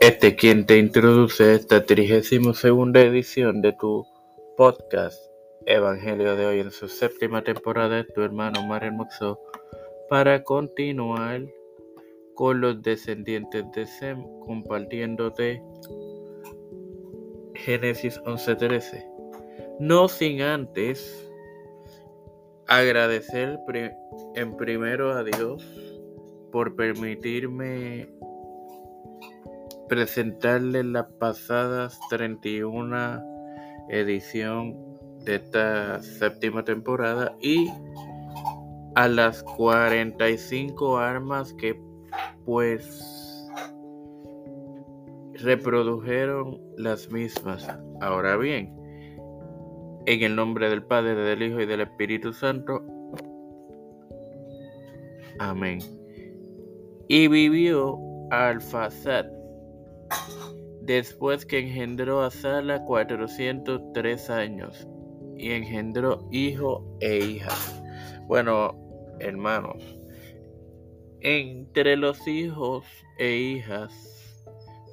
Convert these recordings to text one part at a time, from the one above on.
Este quien te introduce esta 32 segunda edición de tu podcast Evangelio de hoy en su séptima temporada tu hermano Mario Moxo para continuar con los descendientes de Sem compartiéndote Génesis 11:13. No sin antes agradecer en primero a Dios por permitirme presentarles las pasadas 31 edición de esta séptima temporada y a las 45 armas que pues reprodujeron las mismas. Ahora bien, en el nombre del Padre, del Hijo y del Espíritu Santo. Amén. Y vivió Alfazad después que engendró a Sala 403 años y engendró hijo e hija. Bueno, hermanos, entre los hijos e hijas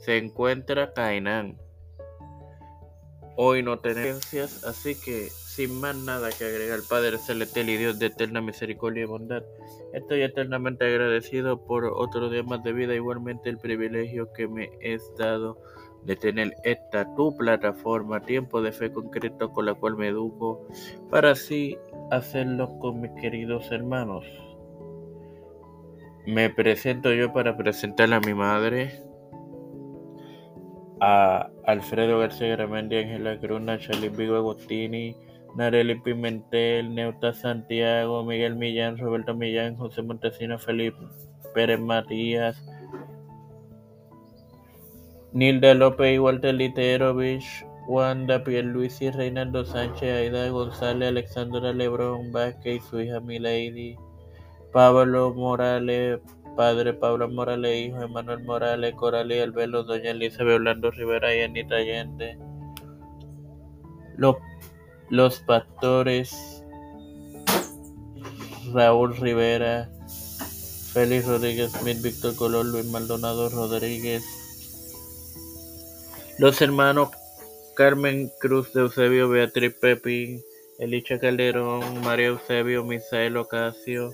se encuentra Cainán. Hoy no tenemos, así que sin más nada que agregar, Padre Celestial y Dios de eterna misericordia y bondad, estoy eternamente agradecido por otro día más de vida, igualmente el privilegio que me es dado de tener esta tu plataforma, tiempo de fe concreto con la cual me educo, para así hacerlo con mis queridos hermanos. Me presento yo para presentar a mi madre, a Alfredo García Gramendi, Ángela Cruna, Charlie Vigo Agostini, Nareli Pimentel, Neuta Santiago, Miguel Millán, Roberto Millán, José Montesino, Felipe Pérez Matías, Nilda López y Walter Literovich, Wanda Pierluisi, Reinaldo Sánchez, Aida González, Alexandra Lebrón Vázquez y su hija Milady, Pablo Morales, padre Pablo Morales, hijo Emanuel Morales, Coralie Albelo, doña Elizabeth Orlando Rivera y Anita Allende. Los, los pastores Raúl Rivera, Félix Rodríguez Smith, Víctor Color, Luis Maldonado Rodríguez, los hermanos Carmen Cruz de Eusebio, Beatriz Pepín, Elicha Calderón, María Eusebio, Misael Ocasio,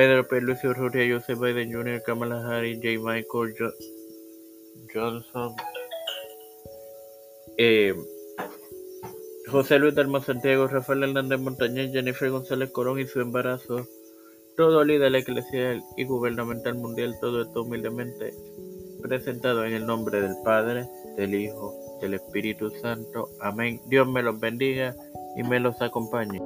Pedro P. Luis Urrutia, Joseph Biden Jr., Kamala Harris, J. Michael Johnson, eh, José Luis Dalma Santiago, Rafael Hernández Montañez, Jennifer González Corón y su embarazo, todo líder eclesial y gubernamental mundial, todo esto humildemente presentado en el nombre del Padre, del Hijo, del Espíritu Santo. Amén. Dios me los bendiga y me los acompañe.